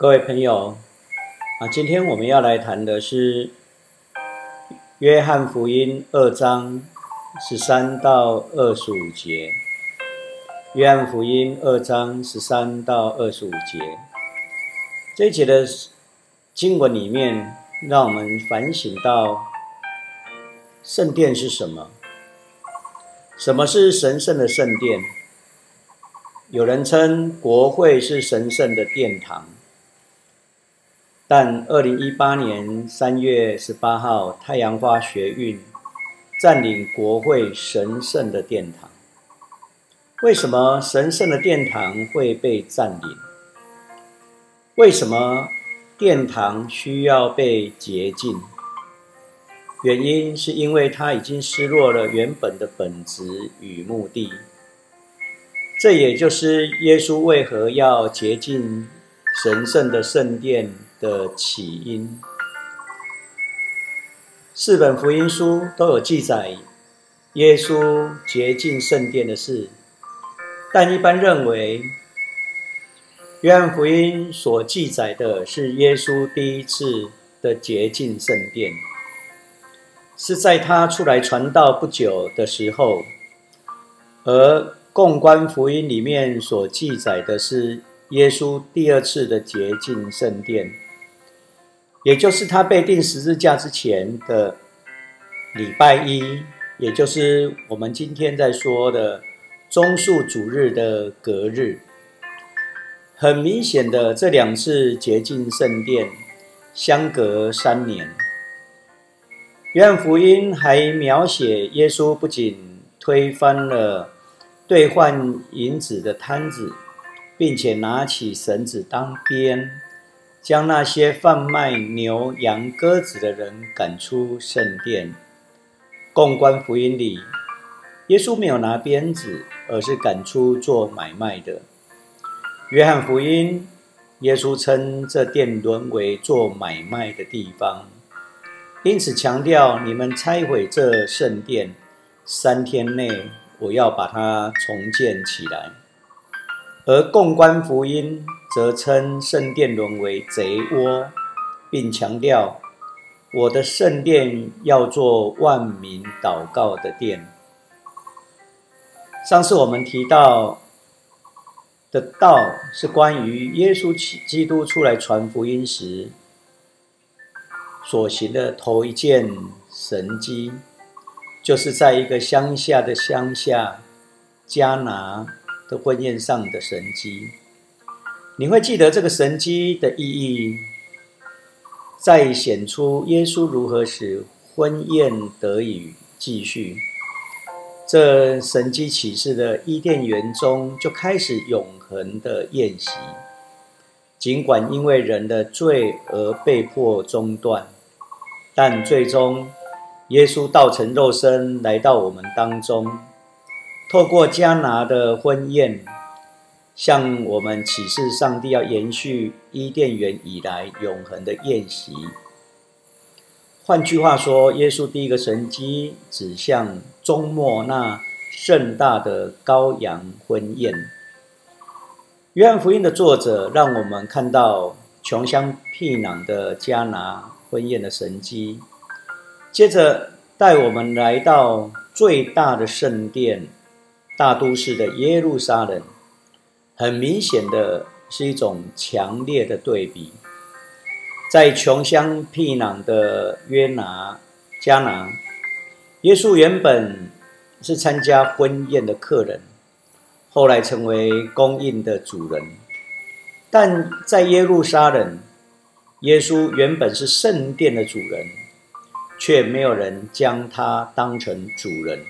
各位朋友啊，今天我们要来谈的是《约翰福音》二章十三到二十五节。《约翰福音》二章十三到二十五节，这一节的经文里面，让我们反省到圣殿是什么？什么是神圣的圣殿？有人称国会是神圣的殿堂。但二零一八年三月十八号，太阳花学运占领国会神圣的殿堂。为什么神圣的殿堂会被占领？为什么殿堂需要被洁净？原因是因为它已经失落了原本的本质与目的。这也就是耶稣为何要洁净神圣的圣殿。的起因，四本福音书都有记载耶稣洁净圣殿的事，但一般认为，约翰福音所记载的是耶稣第一次的洁净圣殿，是在他出来传道不久的时候，而共观福音里面所记载的是耶稣第二次的洁净圣殿。也就是他被钉十字架之前的礼拜一，也就是我们今天在说的中树主日的隔日。很明显的，这两次洁净圣殿相隔三年。约翰福音还描写耶稣不仅推翻了兑换银子的摊子，并且拿起绳子当鞭。将那些贩卖牛羊鸽子的人赶出圣殿。共观福音里，耶稣没有拿鞭子，而是赶出做买卖的。约翰福音，耶稣称这殿沦为做买卖的地方，因此强调你们拆毁这圣殿，三天内我要把它重建起来。而共观福音则称圣殿沦为贼窝，并强调我的圣殿要做万民祷告的殿。上次我们提到的道是关于耶稣基督出来传福音时所行的头一件神迹，就是在一个乡下的乡下加拿。的婚宴上的神机，你会记得这个神机的意义，在显出耶稣如何使婚宴得以继续。这神机启示的伊甸园中就开始永恒的宴席，尽管因为人的罪而被迫中断，但最终耶稣道成肉身来到我们当中。透过加拿的婚宴，向我们启示上帝要延续伊甸园以来永恒的宴席。换句话说，耶稣第一个神迹指向终末那盛大的羔羊婚宴。约翰福音的作者让我们看到穷乡僻壤的加拿婚宴的神迹，接着带我们来到最大的圣殿。大都市的耶路撒冷，很明显的是一种强烈的对比。在穷乡僻壤的约拿迦拿，耶稣原本是参加婚宴的客人，后来成为供应的主人；但在耶路撒冷，耶稣原本是圣殿的主人，却没有人将他当成主人。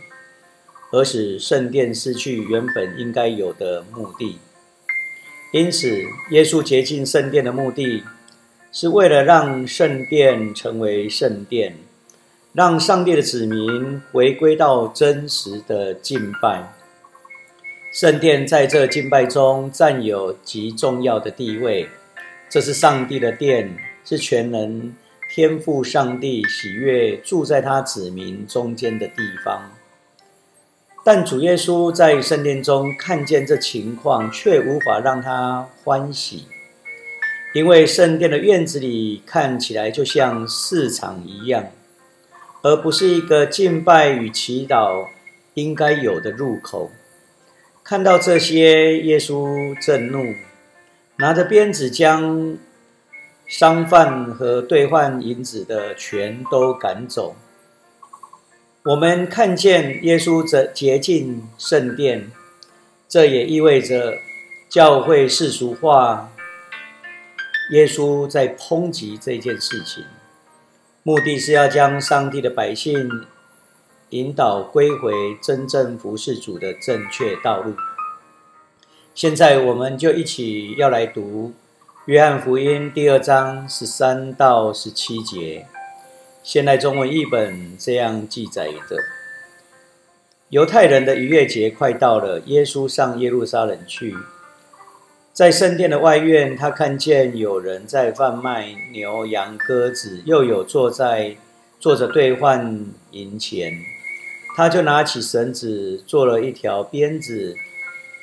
而使圣殿失去原本应该有的目的。因此，耶稣洁净圣殿的目的，是为了让圣殿成为圣殿，让上帝的子民回归到真实的敬拜。圣殿在这敬拜中占有极重要的地位。这是上帝的殿，是全能天赋上帝喜悦住在他子民中间的地方。但主耶稣在圣殿中看见这情况，却无法让他欢喜，因为圣殿的院子里看起来就像市场一样，而不是一个敬拜与祈祷应该有的入口。看到这些，耶稣震怒，拿着鞭子将商贩和兑换银子的全都赶走。我们看见耶稣这洁净圣殿，这也意味着教会世俗化。耶稣在抨击这件事情，目的是要将上帝的百姓引导归回真正服侍主的正确道路。现在，我们就一起要来读约翰福音第二章十三到十七节。现代中文译本这样记载着：犹太人的逾越节快到了，耶稣上耶路撒冷去，在圣殿的外院，他看见有人在贩卖牛羊鸽子，又有坐在坐着兑换银钱，他就拿起绳子做了一条鞭子，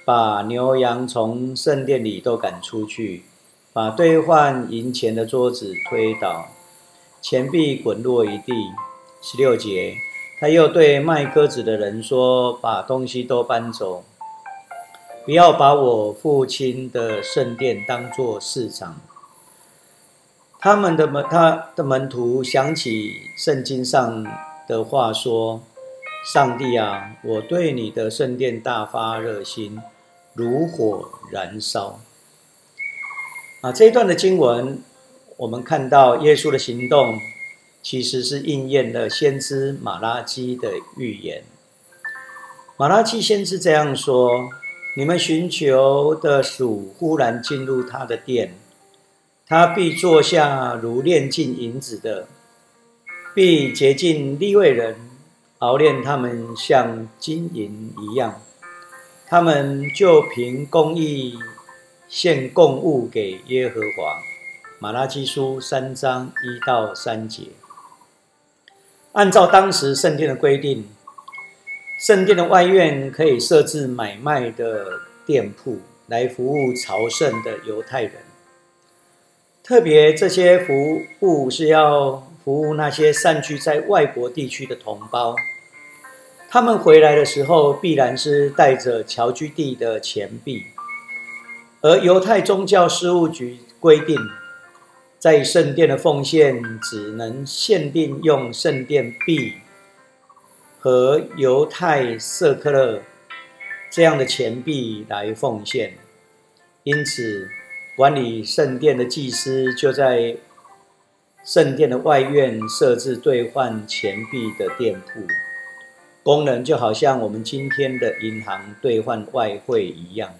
把牛羊从圣殿里都赶出去，把兑换银钱的桌子推倒。钱币滚落一地。十六节，他又对卖鸽子的人说：“把东西都搬走，不要把我父亲的圣殿当作市场。”他们的门，他的门徒想起圣经上的话说：“上帝啊，我对你的圣殿大发热心，如火燃烧。”啊，这一段的经文。我们看到耶稣的行动，其实是应验了先知马拉基的预言。马拉基先知这样说：“你们寻求的属忽然进入他的殿，他必坐下如炼尽银子的，必洁净利未人，熬炼他们像金银一样。他们就凭公义献供物给耶和华。”马拉基书三章一到三节，按照当时圣殿的规定，圣殿的外院可以设置买卖的店铺来服务朝圣的犹太人。特别这些服务是要服务那些散居在外国地区的同胞，他们回来的时候必然是带着侨居地的钱币，而犹太宗教事务局规定。在圣殿的奉献只能限定用圣殿币和犹太色克勒这样的钱币来奉献，因此管理圣殿的祭司就在圣殿的外院设置兑换钱币的店铺，功能就好像我们今天的银行兑换外汇一样。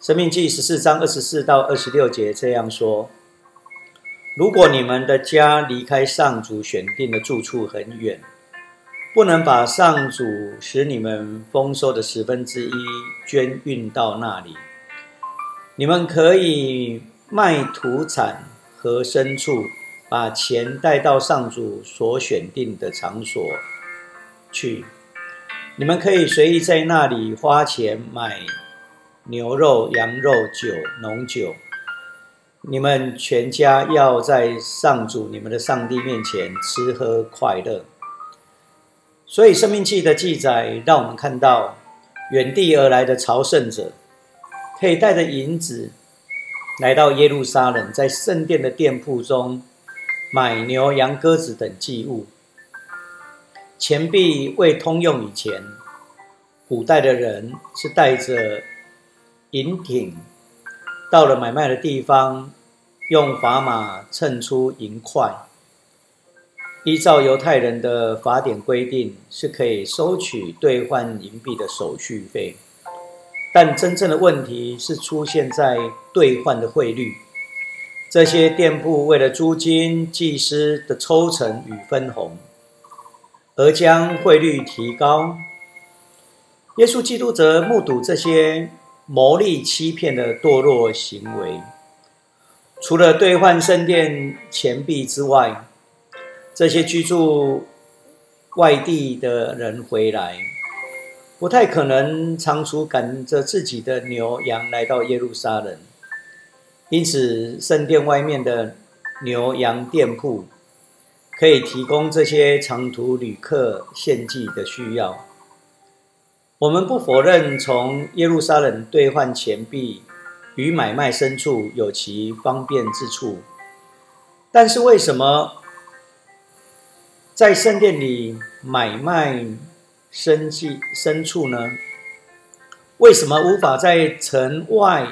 生命记十四章二十四到二十六节这样说。如果你们的家离开上主选定的住处很远，不能把上主使你们丰收的十分之一捐运到那里，你们可以卖土产和牲畜，把钱带到上主所选定的场所去。你们可以随意在那里花钱买牛肉、羊肉、酒、浓酒。你们全家要在上主你们的上帝面前吃喝快乐。所以《生命记》的记载让我们看到，远地而来的朝圣者可以带着银子来到耶路撒冷，在圣殿的店铺中买牛羊鸽子等祭物。钱币未通用以前，古代的人是带着银挺到了买卖的地方。用砝码称出银块，依照犹太人的法典规定，是可以收取兑换银币的手续费。但真正的问题是出现在兑换的汇率。这些店铺为了租金、祭司的抽成与分红，而将汇率提高。耶稣基督则目睹这些牟利欺骗的堕落行为。除了兑换圣殿钱币之外，这些居住外地的人回来，不太可能仓促赶着自己的牛羊来到耶路撒冷。因此圣殿外面的牛羊店铺可以提供这些长途旅客献祭的需要。我们不否认从耶路撒冷兑换钱币与买卖牲畜有其方便之处，但是为什么在圣殿里买卖牲祭牲畜呢？为什么无法在城外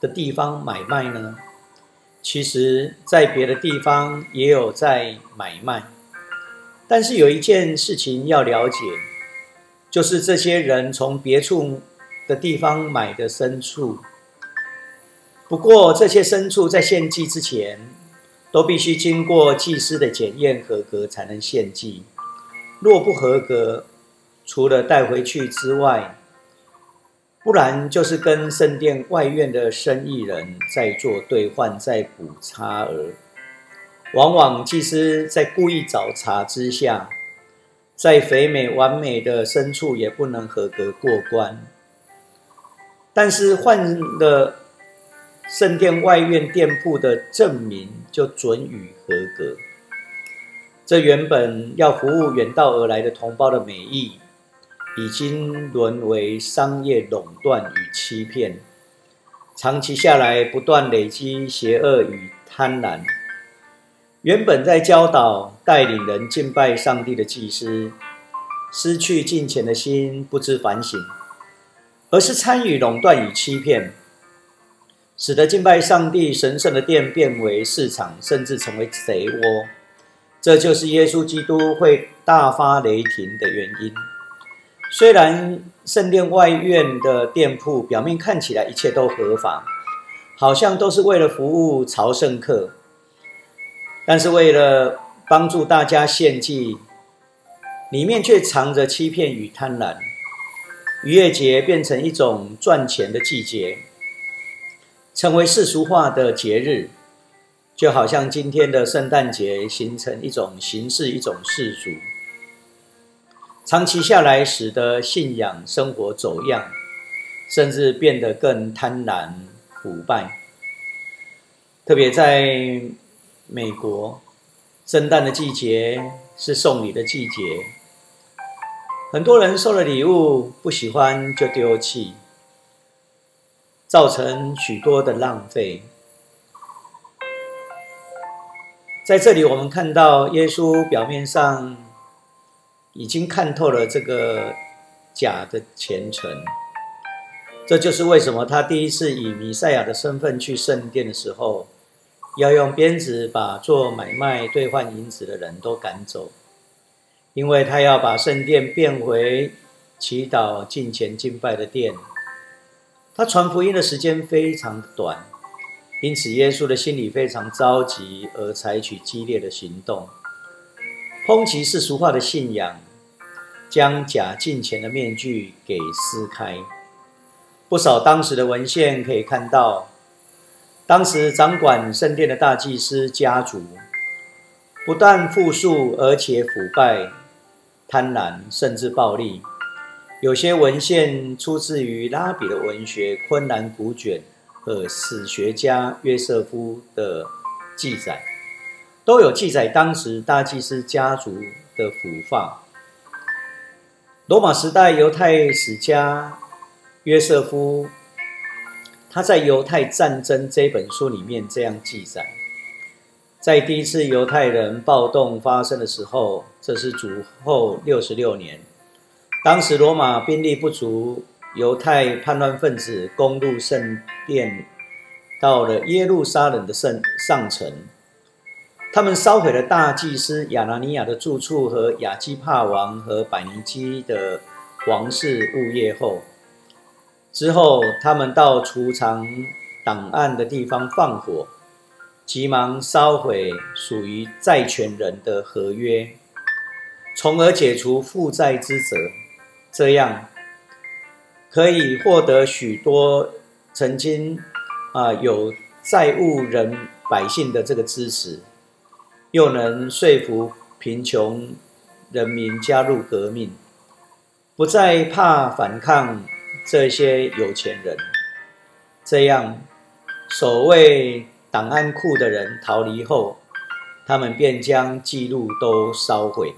的地方买卖呢？其实，在别的地方也有在买卖，但是有一件事情要了解。就是这些人从别处的地方买的牲畜，不过这些牲畜在献祭之前，都必须经过祭司的检验合格才能献祭。若不合格，除了带回去之外，不然就是跟圣殿外院的生意人在做兑换，再补差额。往往祭司在故意找茬之下。再肥美完美的牲畜也不能合格过关，但是换了圣殿外院店铺的证明就准予合格。这原本要服务远道而来的同胞的美意，已经沦为商业垄断与欺骗，长期下来不断累积邪恶与贪婪。原本在教导、带领人敬拜上帝的祭司，失去敬虔的心，不知反省，而是参与垄断与欺骗，使得敬拜上帝神圣的殿变为市场，甚至成为贼窝。这就是耶稣基督会大发雷霆的原因。虽然圣殿外院的店铺表面看起来一切都合法，好像都是为了服务朝圣客。但是为了帮助大家献祭，里面却藏着欺骗与贪婪。逾越节变成一种赚钱的季节，成为世俗化的节日，就好像今天的圣诞节形成一种形式、一种世俗。长期下来，使得信仰生活走样，甚至变得更贪婪腐败。特别在。美国，圣诞的季节是送礼的季节，很多人收了礼物不喜欢就丢弃，造成许多的浪费。在这里，我们看到耶稣表面上已经看透了这个假的虔诚，这就是为什么他第一次以弥赛亚的身份去圣殿的时候。要用鞭子把做买卖兑换银子的人都赶走，因为他要把圣殿变回祈祷、敬虔、敬拜的殿。他传福音的时间非常短，因此耶稣的心里非常着急，而采取激烈的行动，抨击世俗化的信仰，将假敬虔的面具给撕开。不少当时的文献可以看到。当时掌管圣殿的大祭司家族，不但富庶，而且腐败、贪婪，甚至暴力。有些文献出自于拉比的文学《昆兰古卷》和史学家约瑟夫的记载，都有记载当时大祭司家族的腐化。罗马时代犹太史家约瑟夫。他在《犹太战争》这本书里面这样记载：在第一次犹太人暴动发生的时候，这是主后六十六年，当时罗马兵力不足，犹太叛乱分子攻入圣殿，到了耶路撒冷的圣上城，他们烧毁了大祭司亚拿尼亚的住处和亚基帕王和百尼基的王室物业后。之后，他们到储藏档案的地方放火，急忙烧毁属于债权人的合约，从而解除负债之责。这样可以获得许多曾经啊有债务人百姓的这个支持，又能说服贫穷人民加入革命，不再怕反抗。这些有钱人，这样守卫档案库的人逃离后，他们便将记录都烧毁。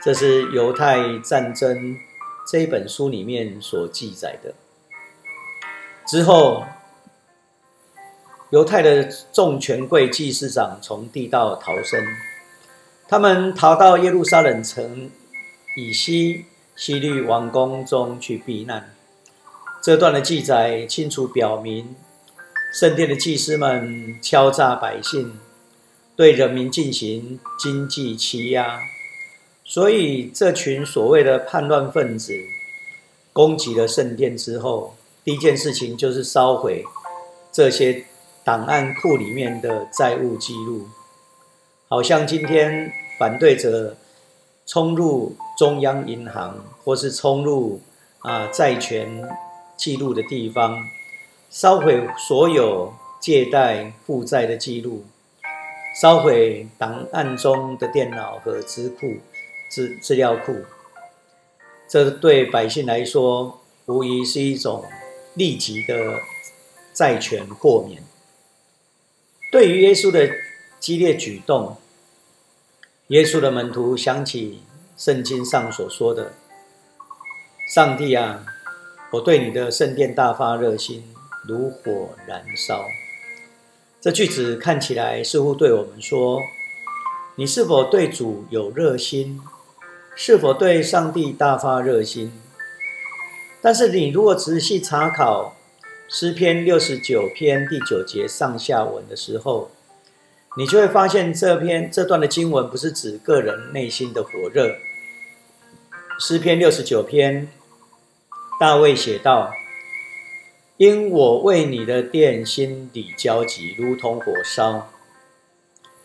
这是犹太战争这一本书里面所记载的。之后，犹太的众权贵祭司长从地道逃生，他们逃到耶路撒冷城以西西律王宫中去避难。这段的记载清楚表明，圣殿的祭司们敲诈百姓，对人民进行经济欺压。所以，这群所谓的叛乱分子攻击了圣殿之后，第一件事情就是烧毁这些档案库里面的债务记录，好像今天反对者冲入中央银行，或是冲入啊债权记录的地方，烧毁所有借贷负债的记录，烧毁档案中的电脑和资库。资资料库，这对百姓来说，无疑是一种立即的债权豁免。对于耶稣的激烈举动，耶稣的门徒想起圣经上所说的：“上帝啊，我对你的圣殿大发热心，如火燃烧。”这句子看起来似乎对我们说：“你是否对主有热心？”是否对上帝大发热心？但是你如果仔细查考诗篇六十九篇第九节上下文的时候，你就会发现这篇这段的经文不是指个人内心的火热。诗篇六十九篇，大卫写道：“因我为你的殿心里焦急，如同火烧，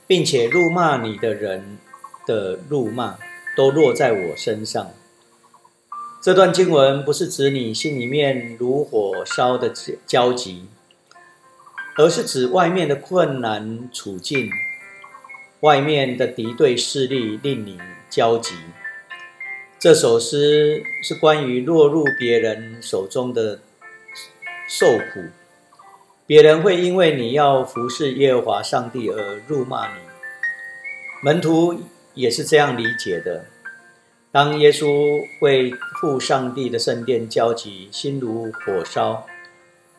并且怒骂你的人的怒骂。”都落在我身上。这段经文不是指你心里面如火烧的焦急，而是指外面的困难处境，外面的敌对势力令你焦急。这首诗是关于落入别人手中的受苦，别人会因为你要服侍耶和华上帝而辱骂你。门徒。也是这样理解的。当耶稣为父上帝的圣殿焦急，心如火烧，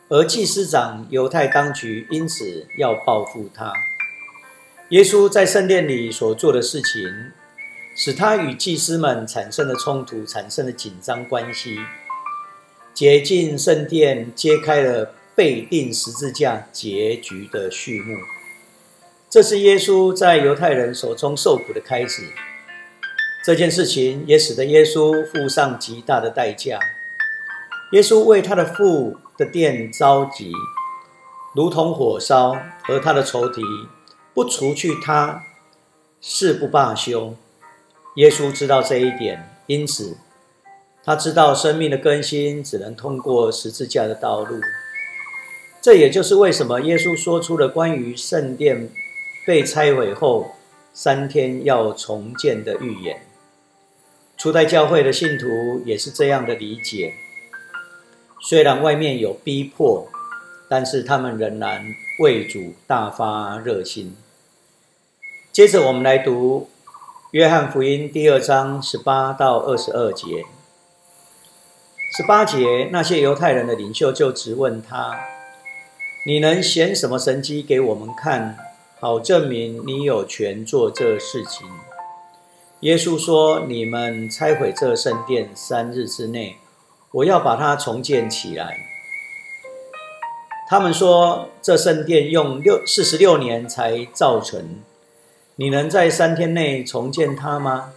而祭司长犹太当局因此要报复他。耶稣在圣殿里所做的事情，使他与祭司们产生了冲突，产生了紧张关系。洁净圣殿，揭开了被钉十字架结局的序幕。这是耶稣在犹太人手中受苦的开始。这件事情也使得耶稣付上极大的代价。耶稣为他的父的殿着急，如同火烧，而他的仇敌不除去他，誓不罢休。耶稣知道这一点，因此他知道生命的更新只能通过十字架的道路。这也就是为什么耶稣说出了关于圣殿。被拆毁后三天要重建的预言，初代教会的信徒也是这样的理解。虽然外面有逼迫，但是他们仍然为主大发热心。接着我们来读约翰福音第二章十八到二十二节。十八节，那些犹太人的领袖就质问他：“你能显什么神迹给我们看？”好证明你有权做这事情。耶稣说：“你们拆毁这圣殿三日之内，我要把它重建起来。”他们说：“这圣殿用六四十六年才造成，你能在三天内重建它吗？”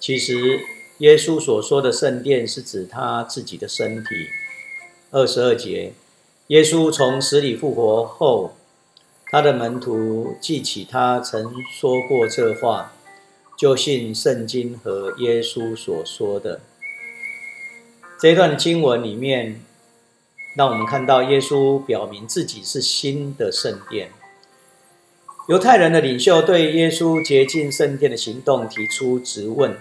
其实，耶稣所说的圣殿是指他自己的身体。二十二节，耶稣从死里复活后。他的门徒记起他曾说过这话，就信圣经和耶稣所说的这段经文里面，让我们看到耶稣表明自己是新的圣殿。犹太人的领袖对耶稣洁净圣殿的行动提出质问：“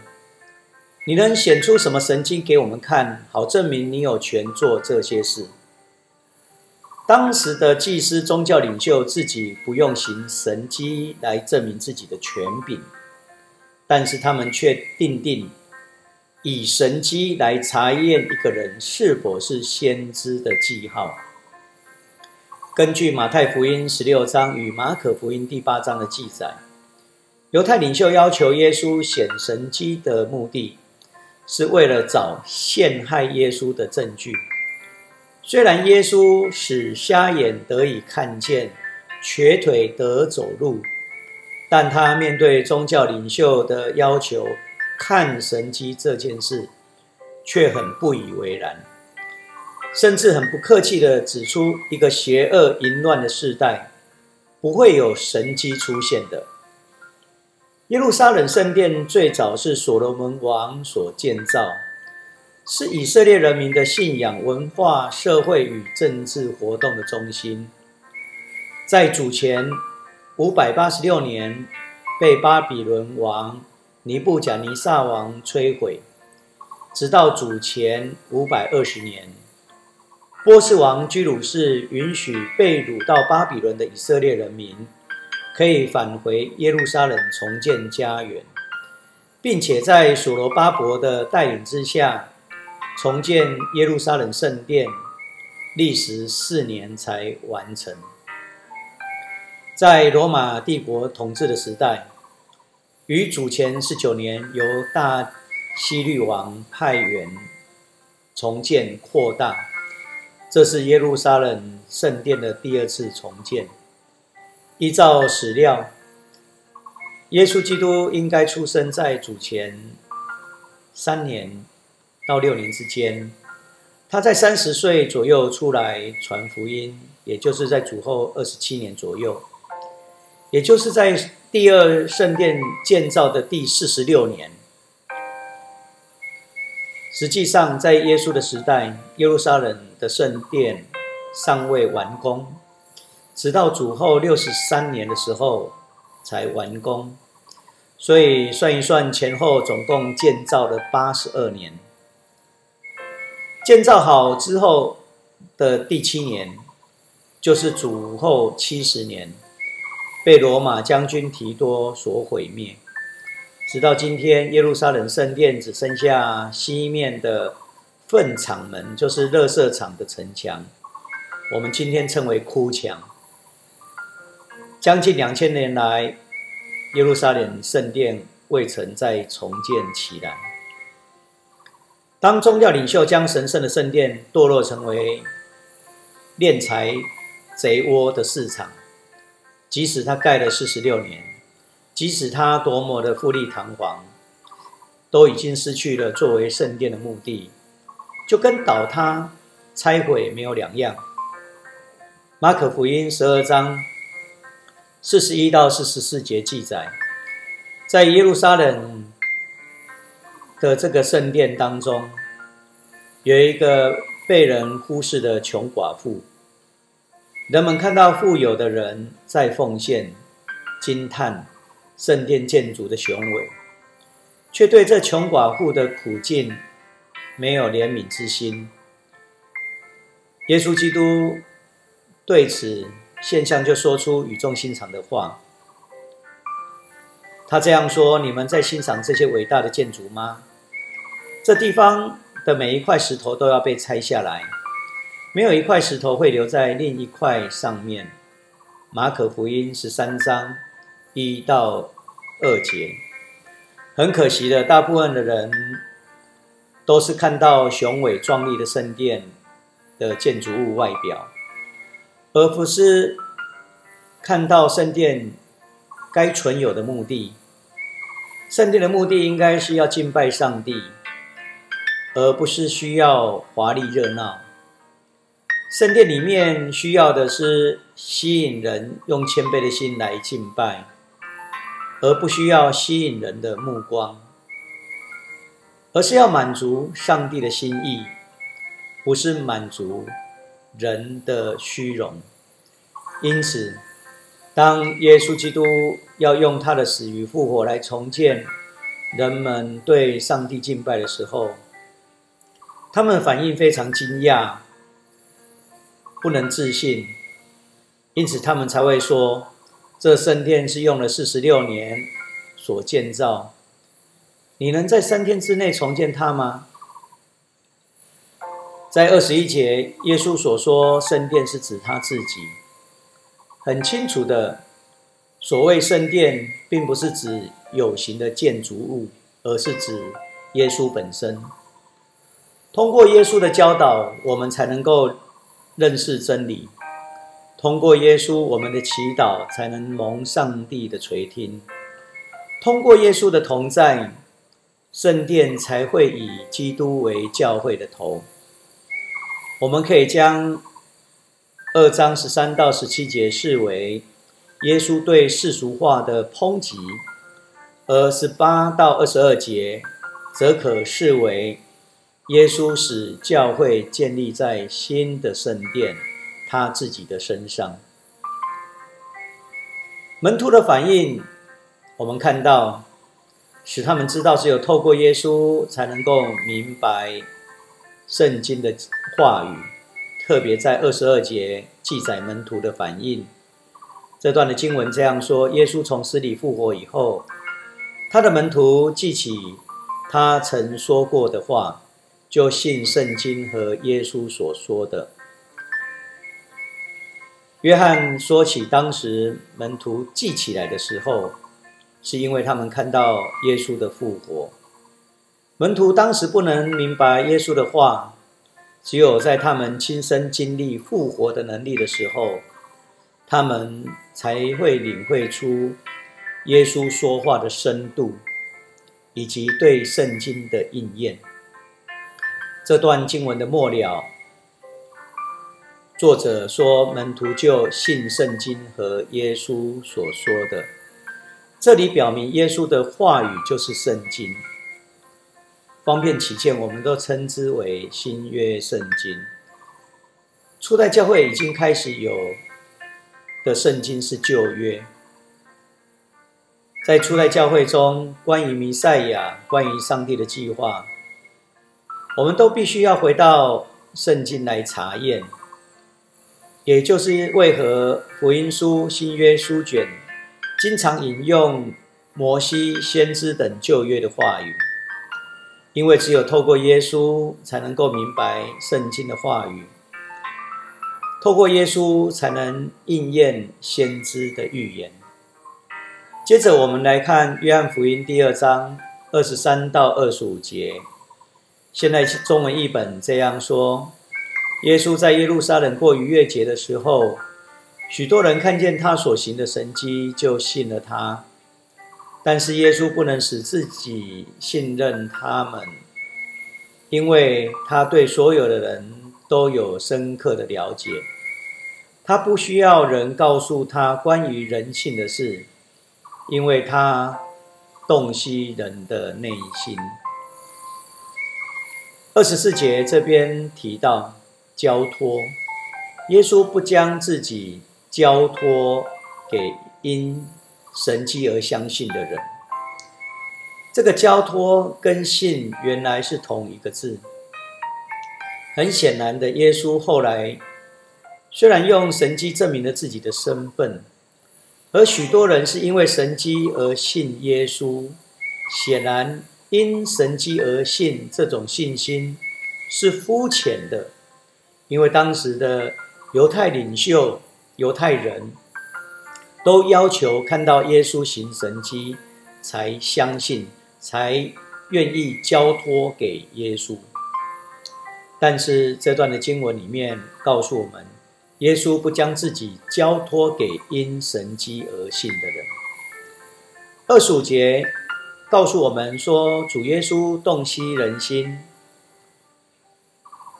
你能显出什么神经给我们看好，证明你有权做这些事？”当时的祭司宗教领袖自己不用行神迹来证明自己的权柄，但是他们却定定以神迹来查验一个人是否是先知的记号。根据马太福音十六章与马可福音第八章的记载，犹太领袖要求耶稣显神迹的目的，是为了找陷害耶稣的证据。虽然耶稣使瞎眼得以看见，瘸腿得走路，但他面对宗教领袖的要求看神迹这件事，却很不以为然。甚至很不客气的指出，一个邪恶淫乱的时代，不会有神迹出现的。耶路撒冷圣殿最早是所罗门王所建造，是以色列人民的信仰、文化、社会与政治活动的中心。在主前五百八十六年，被巴比伦王尼布甲尼撒王摧毁，直到主前五百二十年。波斯王居鲁士允许被掳到巴比伦的以色列人民，可以返回耶路撒冷重建家园，并且在所罗巴伯的带领之下重建耶路撒冷圣殿，历时四年才完成。在罗马帝国统治的时代，于主前十九年由大希律王派员重建扩大。这是耶路撒冷圣殿的第二次重建。依照史料，耶稣基督应该出生在主前三年到六年之间。他在三十岁左右出来传福音，也就是在主后二十七年左右，也就是在第二圣殿建造的第四十六年。实际上，在耶稣的时代，耶路撒冷圣殿尚未完工，直到主后六十三年的时候才完工。所以算一算，前后总共建造了八十二年。建造好之后的第七年，就是主后七十年，被罗马将军提多所毁灭。直到今天，耶路撒冷圣殿只剩下西面的粪场门，就是垃圾场的城墙，我们今天称为哭墙。将近两千年来，耶路撒冷圣殿未曾再重建起来。当宗教领袖将神圣的圣殿堕落成为敛财贼窝的市场，即使他盖了四十六年。即使它多么的富丽堂皇，都已经失去了作为圣殿的目的，就跟倒塌、拆毁没有两样。马可福音十二章四十一到四十四节记载，在耶路撒冷的这个圣殿当中，有一个被人忽视的穷寡妇，人们看到富有的人在奉献，惊叹。圣殿建筑的雄伟，却对这穷寡妇的苦境没有怜悯之心。耶稣基督对此现象就说出语重心长的话。他这样说：“你们在欣赏这些伟大的建筑吗？这地方的每一块石头都要被拆下来，没有一块石头会留在另一块上面。”马可福音十三章。一到二节，很可惜的，大部分的人都是看到雄伟壮丽的圣殿的建筑物外表，而不是看到圣殿该存有的目的。圣殿的目的应该是要敬拜上帝，而不是需要华丽热闹。圣殿里面需要的是吸引人用谦卑的心来敬拜。而不需要吸引人的目光，而是要满足上帝的心意，不是满足人的虚荣。因此，当耶稣基督要用他的死与复活来重建人们对上帝敬拜的时候，他们反应非常惊讶，不能置信，因此他们才会说，这圣殿是用了四十六年所建造，你能在三天之内重建它吗？在二十一节，耶稣所说圣殿是指他自己，很清楚的，所谓圣殿，并不是指有形的建筑物，而是指耶稣本身。通过耶稣的教导，我们才能够认识真理；通过耶稣，我们的祈祷才能蒙上帝的垂听；通过耶稣的同在，圣殿才会以基督为教会的头。我们可以将二章十三到十七节视为耶稣对世俗化的抨击，而十八到二十二节则可视为耶稣使教会建立在新的圣殿他自己的身上。门徒的反应，我们看到使他们知道，只有透过耶稣才能够明白。圣经的话语，特别在二十二节记载门徒的反应。这段的经文这样说：耶稣从死里复活以后，他的门徒记起他曾说过的话，就信圣经和耶稣所说的。约翰说起当时门徒记起来的时候，是因为他们看到耶稣的复活。门徒当时不能明白耶稣的话，只有在他们亲身经历复活的能力的时候，他们才会领会出耶稣说话的深度，以及对圣经的应验。这段经文的末了，作者说门徒就信圣经和耶稣所说的，这里表明耶稣的话语就是圣经。方便起见，我们都称之为新约圣经。初代教会已经开始有的圣经是旧约。在初代教会中，关于弥赛亚、关于上帝的计划，我们都必须要回到圣经来查验。也就是为何福音书、新约书卷经常引用摩西、先知等旧约的话语。因为只有透过耶稣，才能够明白圣经的话语；透过耶稣，才能应验先知的预言。接着，我们来看约翰福音第二章二十三到二十五节。现在中文译本这样说：耶稣在耶路撒冷过逾越节的时候，许多人看见他所行的神迹，就信了他。但是耶稣不能使自己信任他们，因为他对所有的人都有深刻的了解，他不需要人告诉他关于人性的事，因为他洞悉人的内心。二十四节这边提到交托，耶稣不将自己交托给因。神迹而相信的人，这个交托跟信原来是同一个字。很显然的，耶稣后来虽然用神迹证明了自己的身份，而许多人是因为神迹而信耶稣。显然，因神迹而信这种信心是肤浅的，因为当时的犹太领袖、犹太人。都要求看到耶稣行神迹，才相信，才愿意交托给耶稣。但是这段的经文里面告诉我们，耶稣不将自己交托给因神迹而信的人。二十五节告诉我们说，主耶稣洞悉人心，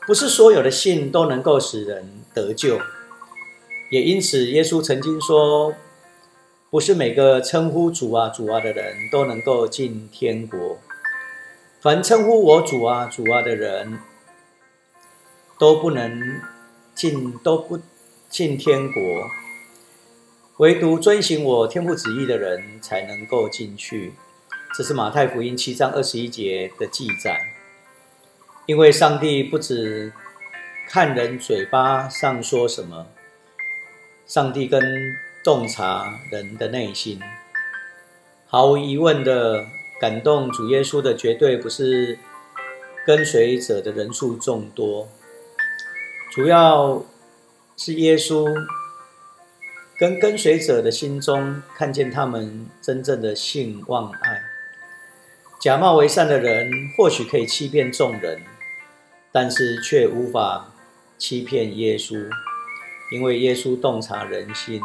不是所有的信都能够使人得救，也因此耶稣曾经说。不是每个称呼主啊主啊的人都能够进天国。凡称呼我主啊主啊的人，都不能进，都不进天国。唯独遵行我天父旨意的人才能够进去。这是马太福音七章二十一节的记载。因为上帝不止看人嘴巴上说什么，上帝跟洞察人的内心。毫无疑问的，感动主耶稣的绝对不是跟随者的人数众多，主要是耶稣跟跟随者的心中看见他们真正的性望爱。假冒为善的人或许可以欺骗众人，但是却无法欺骗耶稣，因为耶稣洞察人心。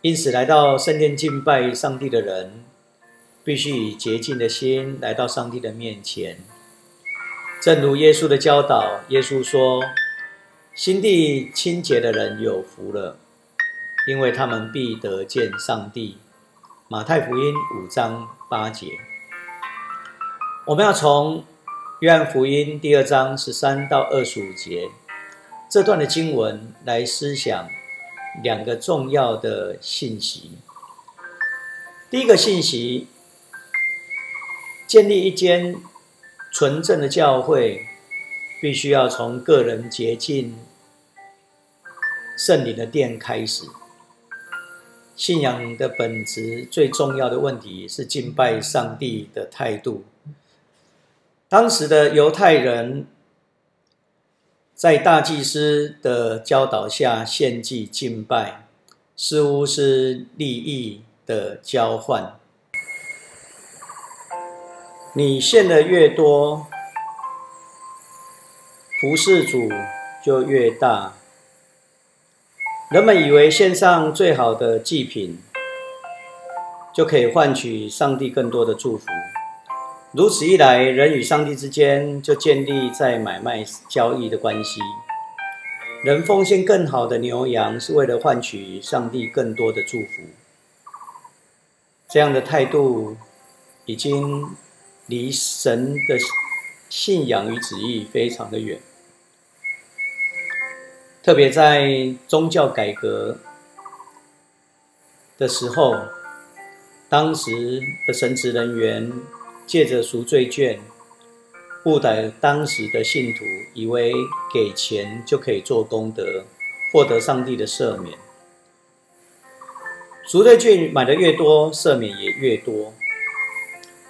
因此，来到圣殿敬拜上帝的人，必须以洁净的心来到上帝的面前。正如耶稣的教导，耶稣说：“心地清洁的人有福了，因为他们必得见上帝。”马太福音五章八节。我们要从约翰福音第二章十三到二十五节这段的经文来思想两个重要的信息。第一个信息，建立一间纯正的教会，必须要从个人洁净圣灵的殿开始。信仰的本质最重要的问题是敬拜上帝的态度。当时的犹太人，在大祭司的教导下献祭敬拜，似乎是利益的交换。你献的越多，服侍主就越大。人们以为献上最好的祭品，就可以换取上帝更多的祝福。如此一来，人与上帝之间就建立在买卖交易的关系。人奉献更好的牛羊，是为了换取上帝更多的祝福。这样的态度，已经离神的信仰与旨意非常的远。特别在宗教改革的时候，当时的神职人员。借着赎罪券误导当时的信徒，以为给钱就可以做功德，获得上帝的赦免。赎罪券买的越多，赦免也越多。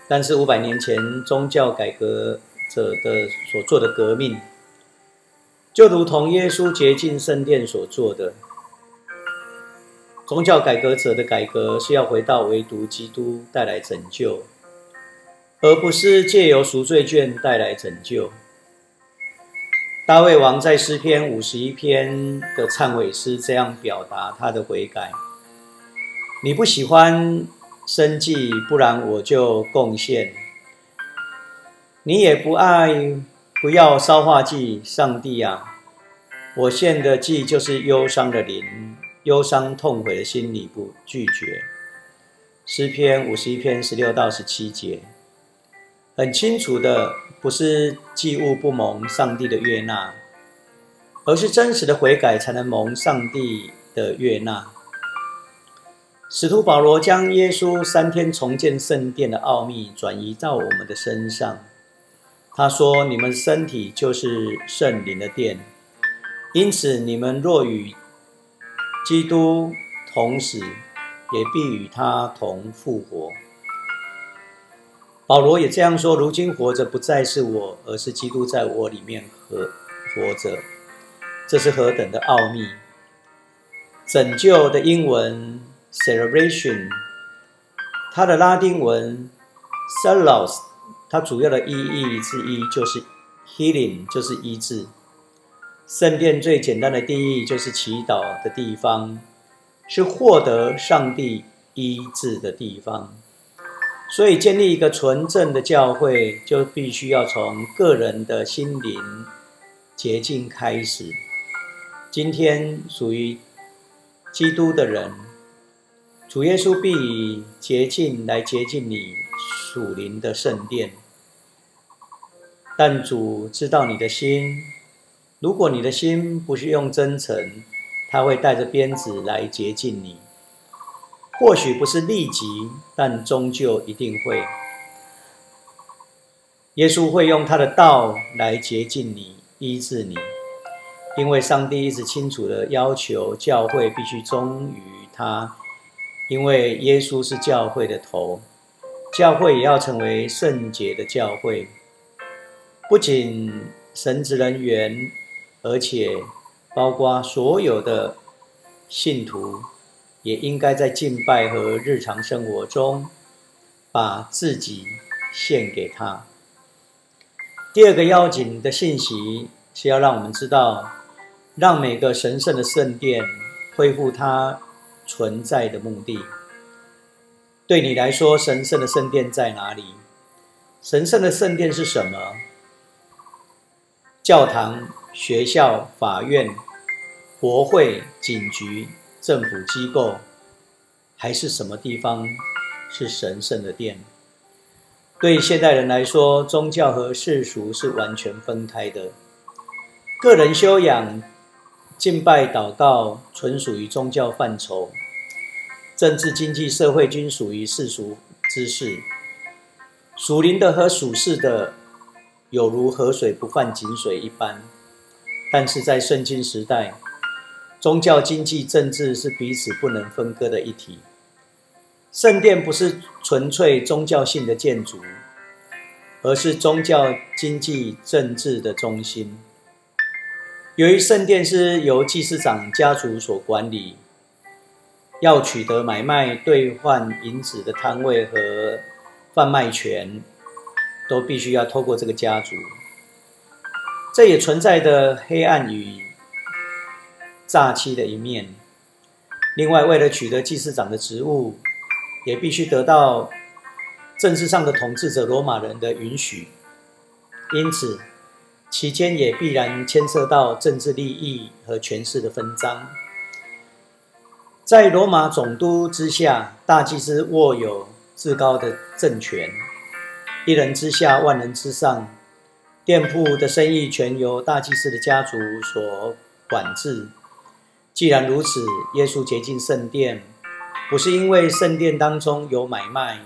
但是五百年前宗教改革者的所做的革命，就如同耶稣洁净圣殿所做的。宗教改革者的改革是要回到唯独基督带来拯救。而不是借由赎罪券带来拯救。大卫王在诗篇五十一篇的忏悔诗这样表达他的悔改：你不喜欢生计，不然我就贡献；你也不爱，不要烧化祭，上帝啊，我献的祭就是忧伤的灵，忧伤痛悔的心，你不拒绝。诗篇五十一篇十六到十七节。很清楚的，不是祭物不蒙上帝的悦纳，而是真实的悔改才能蒙上帝的悦纳。使徒保罗将耶稣三天重建圣殿的奥秘转移到我们的身上。他说：“你们身体就是圣灵的殿，因此你们若与基督同死，也必与他同复活。”保罗也这样说：“如今活着不再是我，而是基督在我里面活活着。这是何等的奥秘！拯救的英文 celebration，它的拉丁文 celos，它主要的意义之一就是 healing，就是医治。圣殿最简单的定义就是祈祷的地方，是获得上帝医治的地方。”所以，建立一个纯正的教会，就必须要从个人的心灵洁净开始。今天属于基督的人，主耶稣必以洁净来洁净你属灵的圣殿。但主知道你的心，如果你的心不是用真诚，他会带着鞭子来洁净你。或许不是立即，但终究一定会。耶稣会用他的道来洁净你、医治你。因为上帝一直清楚的要求教会必须忠于他，因为耶稣是教会的头，教会也要成为圣洁的教会。不仅神职人员，而且包括所有的信徒，也应该在敬拜和日常生活中，把自己献给他。第二个要紧的信息是要让我们知道。让每个神圣的圣殿恢复它存在的目的。对你来说，神圣的圣殿在哪里？神圣的圣殿是什么？教堂、学校、法院、国会、警局、政府机构，还是什么地方是神圣的殿？对现代人来说，宗教和世俗是完全分开的。个人修养。敬拜、祷告纯属于宗教范畴，政治、经济、社会均属于世俗之事。属灵的和属世的，有如河水不犯井水一般。但是在圣经时代，宗教、经济、政治是彼此不能分割的一体。圣殿不是纯粹宗教性的建筑，而是宗教、经济、政治的中心。由于圣殿是由祭司长家族所管理，要取得买卖兑换银子的摊位和贩卖权，都必须要透过这个家族。这也存在的黑暗与诈欺的一面。另外，为了取得祭司长的职务，也必须得到政治上的统治者罗马人的允许。因此。期间也必然牵涉到政治利益和权势的分赃。在罗马总督之下，大祭司握有至高的政权，一人之下，万人之上。店铺的生意全由大祭司的家族所管制。既然如此，耶稣洁净圣殿，不是因为圣殿当中有买卖，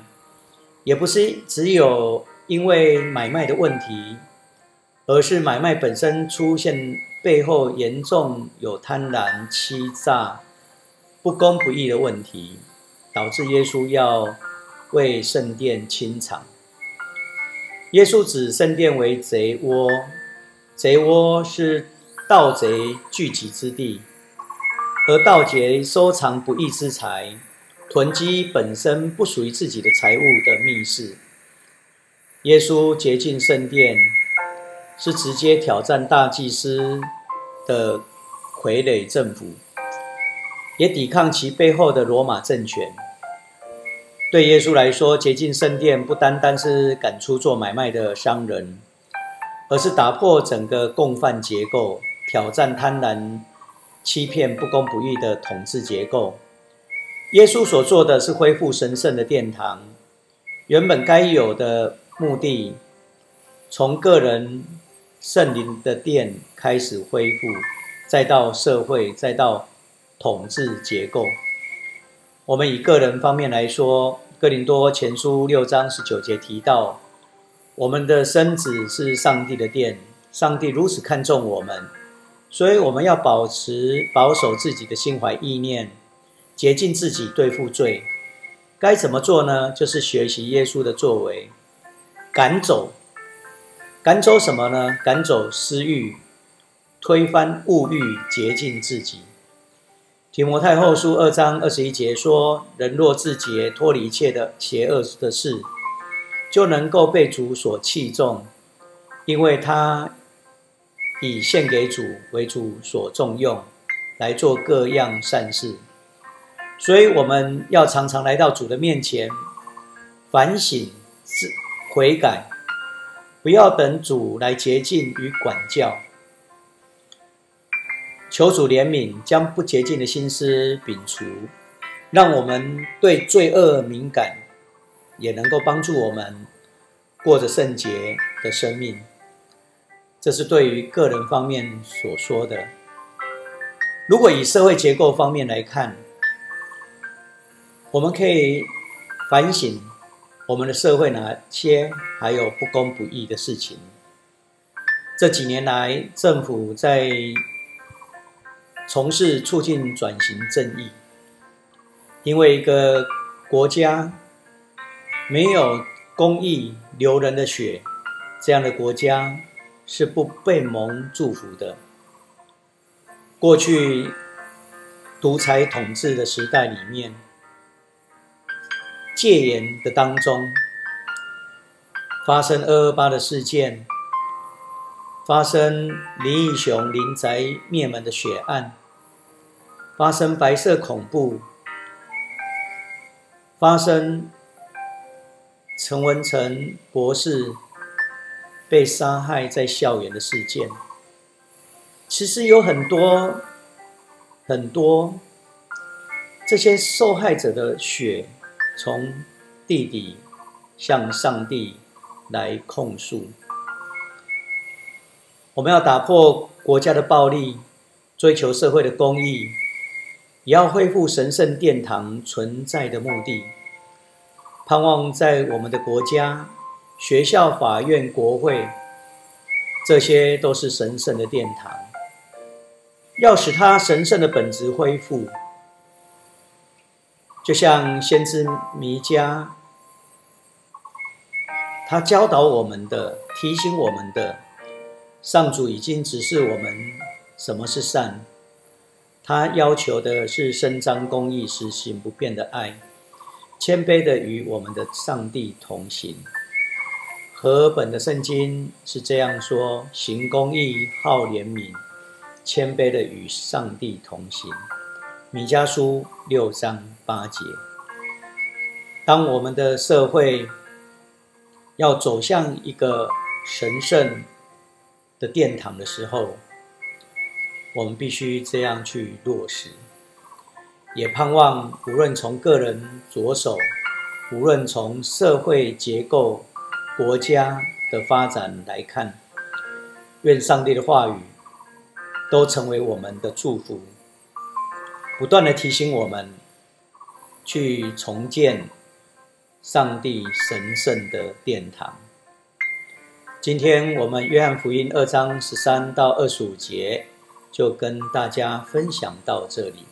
也不是只有因为买卖的问题。而是买卖本身出现背后严重有贪婪、欺诈、不公不义的问题，导致耶稣要为圣殿清场。耶稣指圣殿为贼窝，贼窝是盗贼聚集之地，而盗贼收藏不义之财，囤积本身不属于自己的财物的密室。耶稣洁净圣殿。是直接挑战大祭司的傀儡政府，也抵抗其背后的罗马政权。对耶稣来说，洁净圣殿不单单是赶出做买卖的商人，而是打破整个共犯结构，挑战贪婪、欺骗、不公不义的统治结构。耶稣所做的是恢复神圣的殿堂，原本该有的目的，从个人。圣灵的殿开始恢复，再到社会，再到统治结构。我们以个人方面来说，《哥林多前书》六章十九节提到，我们的身子是上帝的殿，上帝如此看重我们，所以我们要保持保守自己的心怀意念，洁净自己，对付罪。该怎么做呢？就是学习耶稣的作为，赶走。赶走什么呢？赶走私欲，推翻物欲，洁净自己。提摩太后书二章二十一节说：“人若自洁，脱离一切的邪恶的事，就能够被主所器重，因为他以献给主为主所重用，来做各样善事。所以我们要常常来到主的面前，反省、自悔改。”不要等主来洁净与管教，求主怜悯，将不洁净的心思摒除，让我们对罪恶敏感，也能够帮助我们过着圣洁的生命。这是对于个人方面所说的。如果以社会结构方面来看，我们可以反省。我们的社会哪些还有不公不义的事情？这几年来，政府在从事促进转型正义。因为一个国家没有公益流人的血，这样的国家是不被蒙祝福的。过去独裁统治的时代里面，戒严的当中，发生二二八的事件，发生林义雄林宅灭门的血案，发生白色恐怖。发生陈文成博士被杀害在校园的事件，其实有很多很多这些受害者的血从地底向上帝来控诉。我们要打破国家的暴力，追求社会的公义。也要恢复神圣殿堂存在的目的，盼望在我们的国家、学校、法院、国会，这些都是神圣的殿堂。要使它神圣的本质恢复，就像先知弥迦，他教导我们的、提醒我们的，上主已经指示我们什么是善。他要求的是伸张公义、实行不变的爱，谦卑的与我们的上帝同行。和本的圣经是这样说：行公义、好怜悯、谦卑的与上帝同行。米迦书六章八节。当我们的社会要走向一个神圣的殿堂的时候，我们必须这样去落实，也盼望无论从个人着手，无论从社会结构、国家的发展来看，愿上帝的话语都成为我们的祝福，不断的提醒我们去重建上帝神圣的殿堂。今天我们约翰福音二章十三到二十五节。就跟大家分享到这里。